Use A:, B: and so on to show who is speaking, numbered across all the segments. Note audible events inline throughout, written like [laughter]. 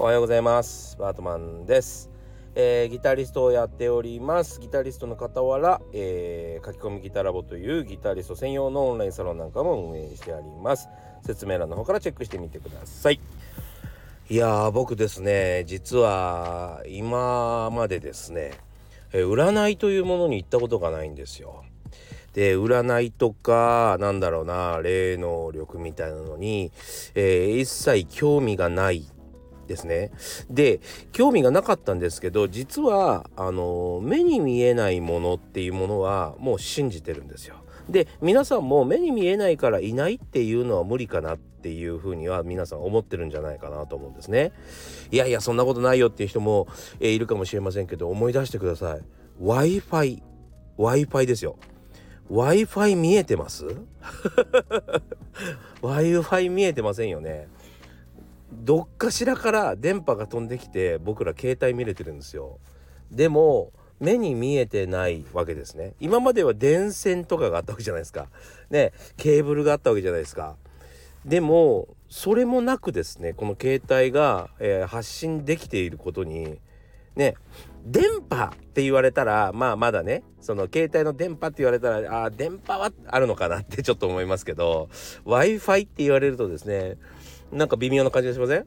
A: おはようございます。バートマンです、えーギタリストをやっております。ギタリストの傍ら、えー書き込みギタラボというギタリスト専用のオンラインサロンなんかも運営してあります。説明欄の方からチェックしてみてください。いやー僕ですね実は今までですね、えー占いというものに行ったことがないんですよ。で占いとかなんだろうな霊能力みたいなのに、えー一切興味がないですね。で興味がなかったんですけど実はあの目に見えないものっていうものはもう信じてるんですよ。で皆さんも目に見えないからいないっていうのは無理かなっていうふうには皆さん思ってるんじゃないかなと思うんですね。いやいやそんなことないよっていう人も、えいるかもしれませんけど思い出してください。Wi-Fi Wi-Fi ですよ。Wi-Fi 見えてます [laughs] ?Wi-Fi 見えてませんよね。どっかしらから電波が飛んできて僕ら携帯見れてるんですよ。でも目に見えてないわけですね。今までは電線とかがあったわけじゃないですか。ね、ケーブルがあったわけじゃないですか。でもそれもなくですねこの携帯が、えー発信できていることにね電波って言われたらまあまだねその携帯の電波って言われたらあ電波はあるのかなってちょっと思いますけど w i f i って言われるとですねなんか微妙な感じがしません？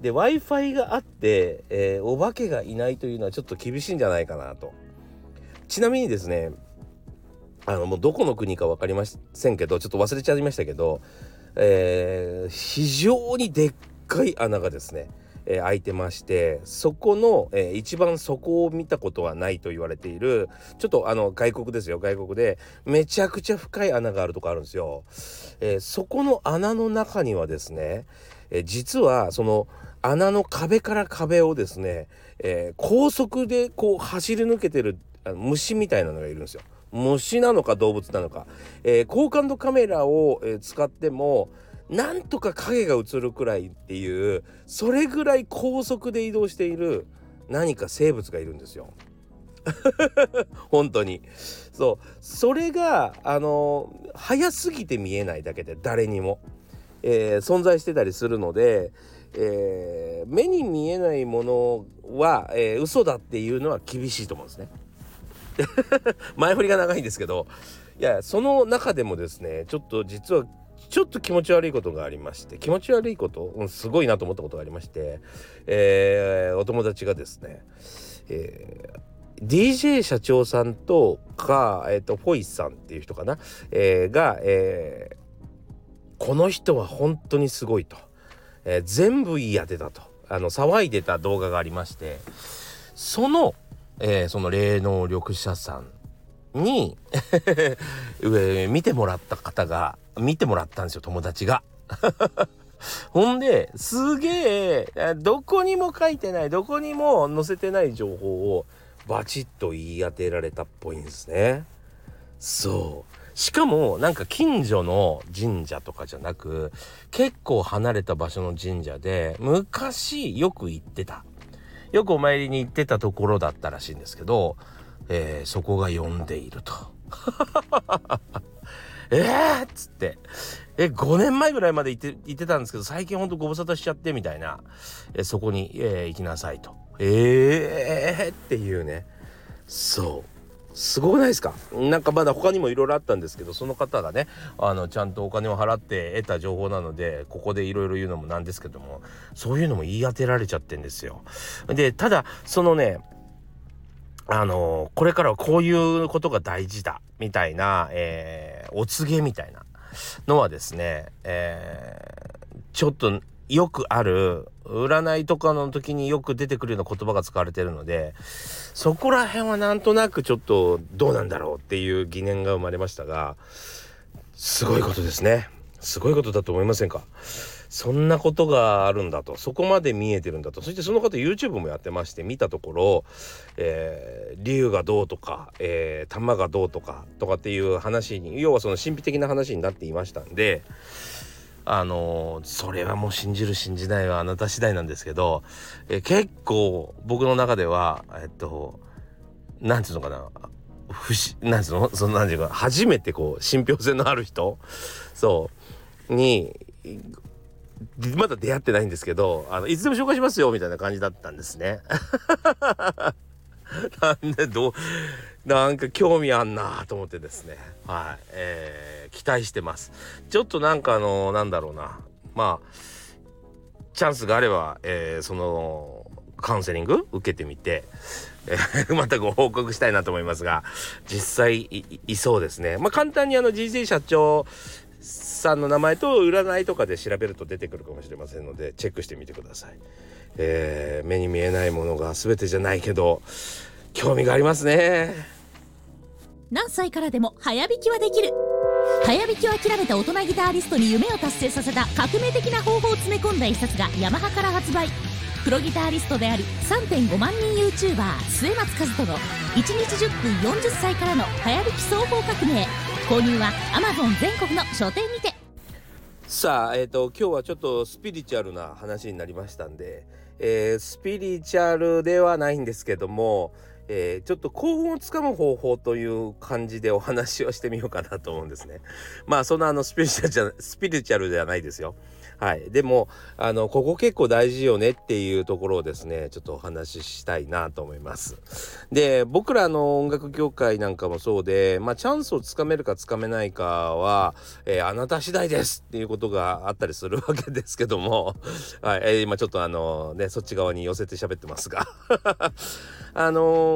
A: で w i f i があって、えーお化けがいないというのはちょっと厳しいんじゃないかなと。ちなみにですねあのもうどこの国か分かりませんけどちょっと忘れちゃいましたけど、えー非常にでっかい穴がですね、えー開いてましてそこの、えー一番底を見たことはないと言われているちょっとあの外国ですよ外国でめちゃくちゃ深い穴があるとこあるんですよ。えーそこの穴の中にはですね、えー実はその穴の壁から壁をですね、えー高速でこう走り抜けてるあの虫みたいなのがいるんですよ。虫なのか動物なのか、えー高感度カメラを、えー使ってもなんとか影が映るくらいっていうそれぐらい高速で移動している何か生物がいるんですよ。[laughs] 本当にそうそれがあの早すぎて見えないだけで誰にも、えー存在してたりするので、えー目に見えないものは、えー嘘だっていうのは厳しいと思うんですね。[laughs] 前振りが長いんですけどいやその中でもですねちょっと実はちょっと気持ち悪いことがありまして気持ち悪いこと、うん、すごいなと思ったことがありまして、えーお友達がですね、えー DJ 社長さんとか、えー、とフォイさんっていう人かな、えーが、えーこの人は本当にすごいと、えー全部いい当てだと。あの騒いでた動画がありましてその、えーその霊能力者さんに [laughs] 見てもらった方が見てもらったんですよ友達が。[laughs] ほんですげえどこにも書いてないどこにも載せてない情報をバチッと言い当てられたっぽいんですね。そうしかもなんか近所の神社とかじゃなく結構離れた場所の神社で昔よく行ってたよくお参りに行ってたところだったらしいんですけど、えーそこが呼んでいると。えーっつって。え5年前ぐらいまで行って行ってたんですけど最近ほんとご無沙汰しちゃってみたいな。えそこに、えー行きなさいと。えーっていうね。そう。すごくないですか？なんかまだ他にもいろいろあったんですけどその方がねあのちゃんとお金を払って得た情報なのでここでいろいろ言うのもなんですけどもそういうのも言い当てられちゃってんですよ。でただそのねあのこれからはこういうことが大事だみたいな、えーお告げみたいなのはですね、えーちょっとよくある占いとかの時によく出てくるような言葉が使われてるのでそこら辺はなんとなくちょっとどうなんだろうっていう疑念が生まれましたがすごいことですね。すごいことだと思いませんか？そんなことがあるんだと。そこまで見えてるんだと。そしてその方 YouTube もやってまして見たところ、えー竜がどうとか、えー玉がどうとかとかっていう話に要はその神秘的な話になっていましたんであのそれはもう信じる信じないはあなた次第なんですけど、え結構僕の中ではえっとなんていうのかな。不思なんつうの？そのなんていうか初めてこう信憑性のある人そうにまだ出会ってないんですけど、あの、いつでも紹介しますよ、みたいな感じだったんですね。[laughs] なんで、どう、なんか興味あんなと思ってですね。はい。えー、期待してます。ちょっとなんかあの、なんだろうな。まあ、チャンスがあれば、えー、その、カウンセリング？受けてみて、えー、[laughs] またご報告したいなと思いますが、実際いそうですね。まあ、簡単にあの、人生社長さんの名前と占いとかで調べると出てくるかもしれませんので、チェックしてみてください。えー、目に見えないものが全てじゃないけど、興味がありますね。
B: 何歳からでも早弾きはできる。早弾きを諦めた大人ギターリストに夢を達成させた革命的な方法を詰め込んだ一冊がヤマハから発売。プロギタリストであり3.5万人 YouTuber 末松和人の1日10分40歳からの早弾き双方革命。購入は Amazon 全国の書店にて。
A: さあえっ、ー、と今日はちょっとスピリチュアルな話になりましたんで、えー、スピリチュアルではないんですけどもえー、ちょっと幸運をつかむ方法という感じでお話をしてみようかなと思うんですね。[laughs] まあそんなあのスピリチュアルじゃスピリチュアルではないですよ。はい。でも、あの、ここ結構大事よねっていうところをですね、ちょっとお話ししたいなと思います。で、僕らの音楽業界なんかもそうで、まあ、チャンスをつかめるかつかめないかは、えー、あなた次第ですっていうことがあったりするわけですけども、はい。えー、今ちょっとあの、ね、そっち側に寄せて喋ってますが。[laughs] あのー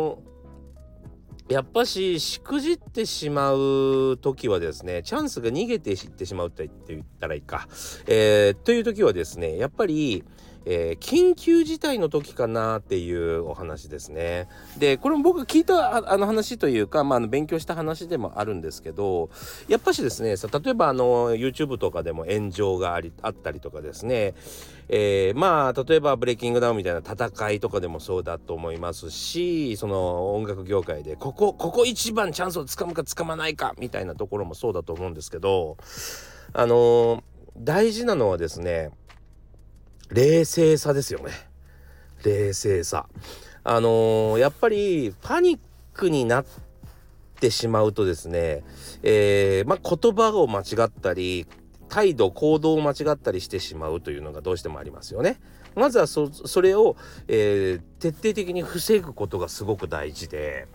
A: やっぱししくじってしまう時はですねチャンスが逃げていってしまうって言ったらいいか、えー、という時はですねやっぱりえー、緊急事態の時かなっていうお話ですね。でこれも僕聞いたあの話というか、まあ、あの勉強した話でもあるんですけどやっぱしですねさ例えばあの YouTube とかでも炎上がありあったりとかですね、えー、まあ例えばブレイキングダウンみたいな戦いとかでもそうだと思いますしその音楽業界でここここ一番チャンスをつかむかつかまないかみたいなところもそうだと思うんですけどあのー、大事なのはですね冷静さですよね。冷静さ。あのー、やっぱりパニックになってしまうとですね、えー、まあ、言葉を間違ったり態度行動を間違ったりしてしまうというのがどうしてもありますよね。まずはそれを、えー、徹底的に防ぐことがすごく大事で。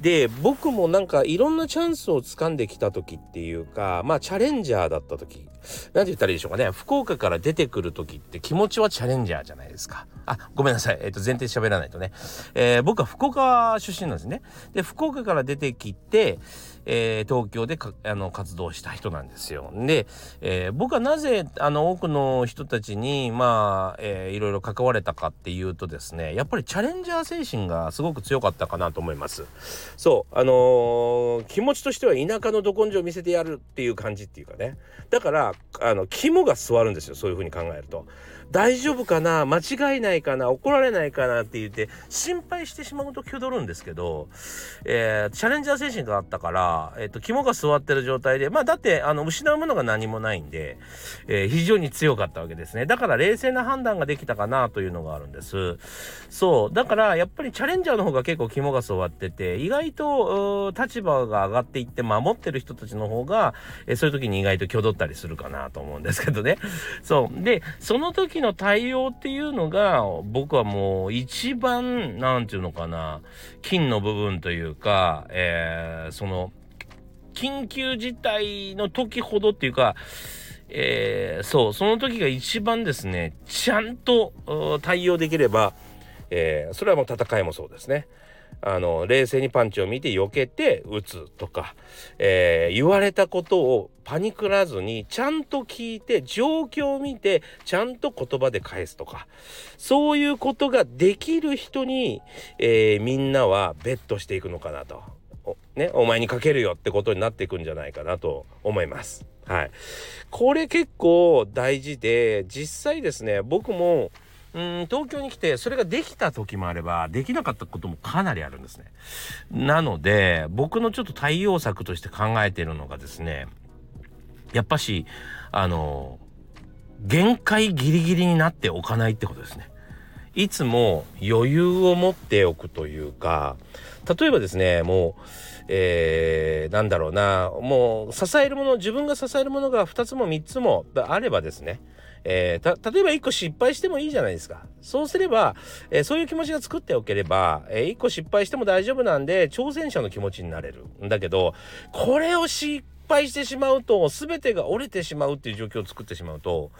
A: で僕もなんかいろんなチャンスをつかんできた時っていうかまあチャレンジャーだった時何て言ったらいいでしょうかね。福岡から出てくる時って気持ちはチャレンジャーじゃないですか。あごめんなさい、えー、と前提喋らないとね、えー、僕は福岡出身なんですね。で福岡から出てきてえー、東京であの活動した人なんですよ。で、えー、僕はなぜあの多くの人たちにまあ、えー、いろいろ関われたかっていうとですねやっぱりチャレンジャー精神がすごく強かったかなと思います。そうあのー、気持ちとしては田舎のど根性を見せてやるっていう感じっていうかねだからあの肝が据わるんですよそういうふうに考えると。大丈夫かな？間違いないかな？怒られないかな？って言って心配してしまうと気取るんですけど、えー、チャレンジャー精神があったから、えっ、ー、と、肝が座ってる状態で、まあだって、あの、失うものが何もないんで、えー、非常に強かったわけですね。だから冷静な判断ができたかなというのがあるんです。そう。だからやっぱりチャレンジャーの方が結構肝が座ってて、意外と、立場が上がっていって守ってる人たちの方が、えそういう時に意外と挙取ったりするかなと思うんですけどね。そう。で、その時の対応っていうのが、僕はもう一番、なんていうのかな、金の部分というか、えー、その、緊急事態の時ほどっていうか、えー、そう、その時が一番ですね、ちゃんと対応できれば、えー、それはもう戦いもそうですね。あの冷静にパンチを見て避けて打つとか、えー、言われたことをパニクらずにちゃんと聞いて状況を見てちゃんと言葉で返すとかそういうことができる人に、えー、みんなはベットしていくのかなと。ね、お前にかけるよってことになっていくんじゃないかなと思います。はい。これ結構大事で実際ですね僕もうん東京に来てそれができた時もあればできなかったこともかなりあるんですね。なので僕のちょっと対応策として考えてるのがですねやっぱしあの限界ギリギリになっておかないってことですね。いつも余裕を持っておくというか例えばですねもうえー、なんだろうなもう支えるもの自分が支えるものが2つも3つもあればですねえー、例えば1個失敗してもいいじゃないですか。そうすれば、えー、そういう気持ちが作っておければ、えー、1個失敗しても大丈夫なんで、挑戦者の気持ちになれる。んだけど、これを失敗してしまうと、全てが折れてしまうっていう状況を作ってしまうと、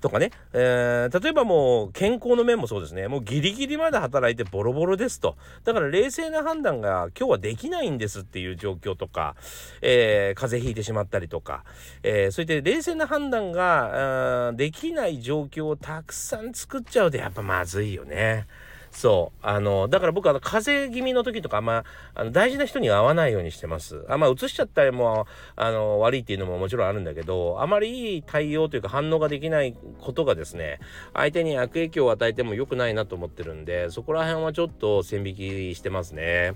A: とかね、えー、例えばもう健康の面もそうですね、もうギリギリまで働いてボロボロですと。だから冷静な判断が今日はできないんですっていう状況とか、えー、風邪ひいてしまったりとか、えー、そういった冷静な判断ができない状況をたくさん作っちゃうとやっぱまずいよね。そう。あの、だから僕あの、風邪気味の時とかあんま、あの、大事な人には会わないようにしてます。あんま移しちゃったりも、あの、悪いっていうのももちろんあるんだけど、あまりいい対応というか反応ができないことがですね、相手に悪影響を与えても良くないなと思ってるんで、そこら辺はちょっと線引きしてますね。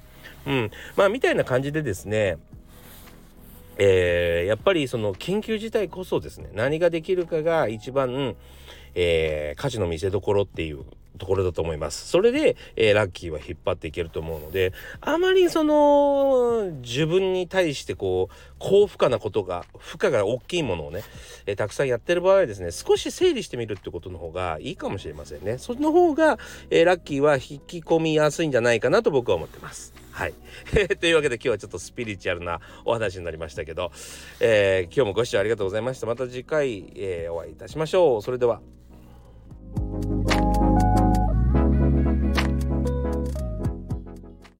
A: うん。まあ、みたいな感じでですね、えー、やっぱりその緊急事態こそですね、何ができるかが一番、えー、価値の見せ所っていうところだと思います。それで、えー、ラッキーは引っ張っていけると思うので、あまりその、自分に対してこう、高負荷なことが、負荷が大きいものをね、えー、たくさんやってる場合はですね、少し整理してみるってことの方がいいかもしれませんね。その方が、えー、ラッキーは引き込みやすいんじゃないかなと僕は思ってます。はい。[laughs] というわけで今日はちょっとスピリチュアルなお話になりましたけど、えー、今日もご視聴ありがとうございました。また次回、えー、お会いいたしましょう。それでは。